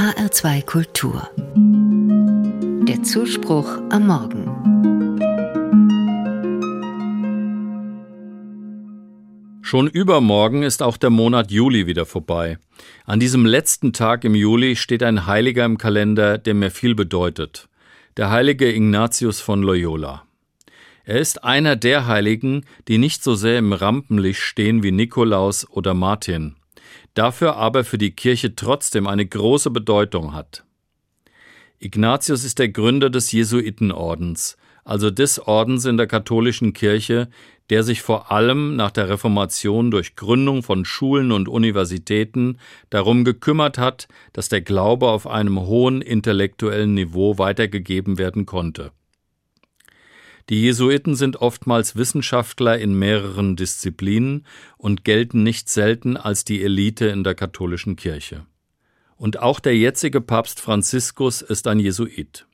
HR2 Kultur. Der Zuspruch am Morgen. Schon übermorgen ist auch der Monat Juli wieder vorbei. An diesem letzten Tag im Juli steht ein Heiliger im Kalender, der mir viel bedeutet. Der heilige Ignatius von Loyola. Er ist einer der Heiligen, die nicht so sehr im Rampenlicht stehen wie Nikolaus oder Martin, dafür aber für die Kirche trotzdem eine große Bedeutung hat. Ignatius ist der Gründer des Jesuitenordens, also des Ordens in der katholischen Kirche, der sich vor allem nach der Reformation durch Gründung von Schulen und Universitäten darum gekümmert hat, dass der Glaube auf einem hohen intellektuellen Niveau weitergegeben werden konnte. Die Jesuiten sind oftmals Wissenschaftler in mehreren Disziplinen und gelten nicht selten als die Elite in der katholischen Kirche. Und auch der jetzige Papst Franziskus ist ein Jesuit.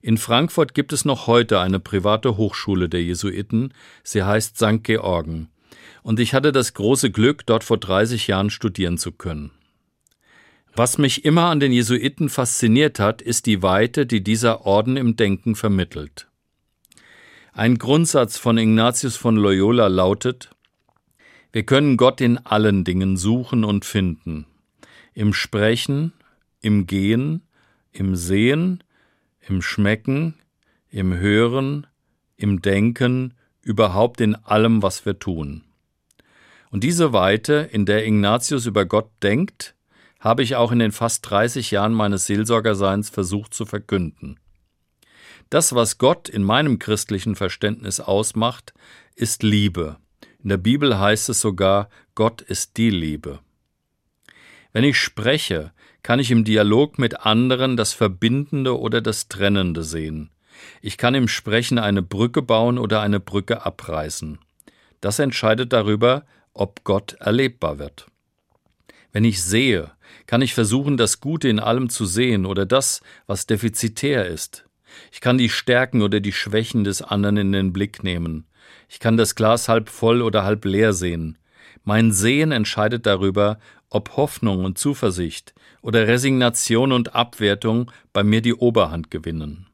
In Frankfurt gibt es noch heute eine private Hochschule der Jesuiten, sie heißt St. Georgen, und ich hatte das große Glück, dort vor 30 Jahren studieren zu können. Was mich immer an den Jesuiten fasziniert hat, ist die Weite, die dieser Orden im Denken vermittelt. Ein Grundsatz von Ignatius von Loyola lautet, wir können Gott in allen Dingen suchen und finden. Im Sprechen, im Gehen, im Sehen, im Schmecken, im Hören, im Denken, überhaupt in allem, was wir tun. Und diese Weite, in der Ignatius über Gott denkt, habe ich auch in den fast 30 Jahren meines Seelsorgerseins versucht zu verkünden. Das, was Gott in meinem christlichen Verständnis ausmacht, ist Liebe. In der Bibel heißt es sogar, Gott ist die Liebe. Wenn ich spreche, kann ich im Dialog mit anderen das Verbindende oder das Trennende sehen. Ich kann im Sprechen eine Brücke bauen oder eine Brücke abreißen. Das entscheidet darüber, ob Gott erlebbar wird. Wenn ich sehe, kann ich versuchen, das Gute in allem zu sehen oder das, was defizitär ist. Ich kann die Stärken oder die Schwächen des anderen in den Blick nehmen. Ich kann das Glas halb voll oder halb leer sehen. Mein Sehen entscheidet darüber, ob Hoffnung und Zuversicht oder Resignation und Abwertung bei mir die Oberhand gewinnen.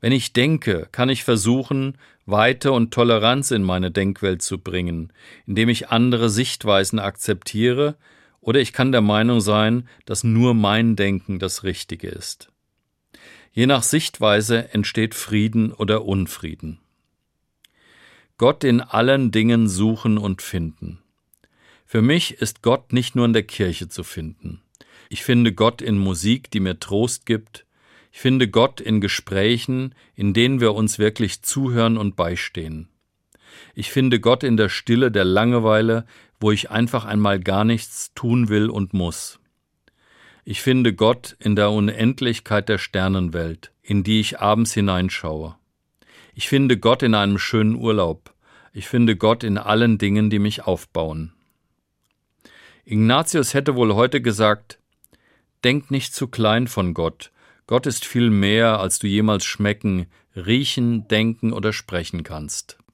Wenn ich denke, kann ich versuchen, Weite und Toleranz in meine Denkwelt zu bringen, indem ich andere Sichtweisen akzeptiere, oder ich kann der Meinung sein, dass nur mein Denken das Richtige ist. Je nach Sichtweise entsteht Frieden oder Unfrieden. Gott in allen Dingen suchen und finden. Für mich ist Gott nicht nur in der Kirche zu finden. Ich finde Gott in Musik, die mir Trost gibt. Ich finde Gott in Gesprächen, in denen wir uns wirklich zuhören und beistehen. Ich finde Gott in der Stille der Langeweile, wo ich einfach einmal gar nichts tun will und muss. Ich finde Gott in der Unendlichkeit der Sternenwelt, in die ich abends hineinschaue. Ich finde Gott in einem schönen Urlaub. Ich finde Gott in allen Dingen, die mich aufbauen. Ignatius hätte wohl heute gesagt, Denk nicht zu klein von Gott. Gott ist viel mehr, als du jemals schmecken, riechen, denken oder sprechen kannst.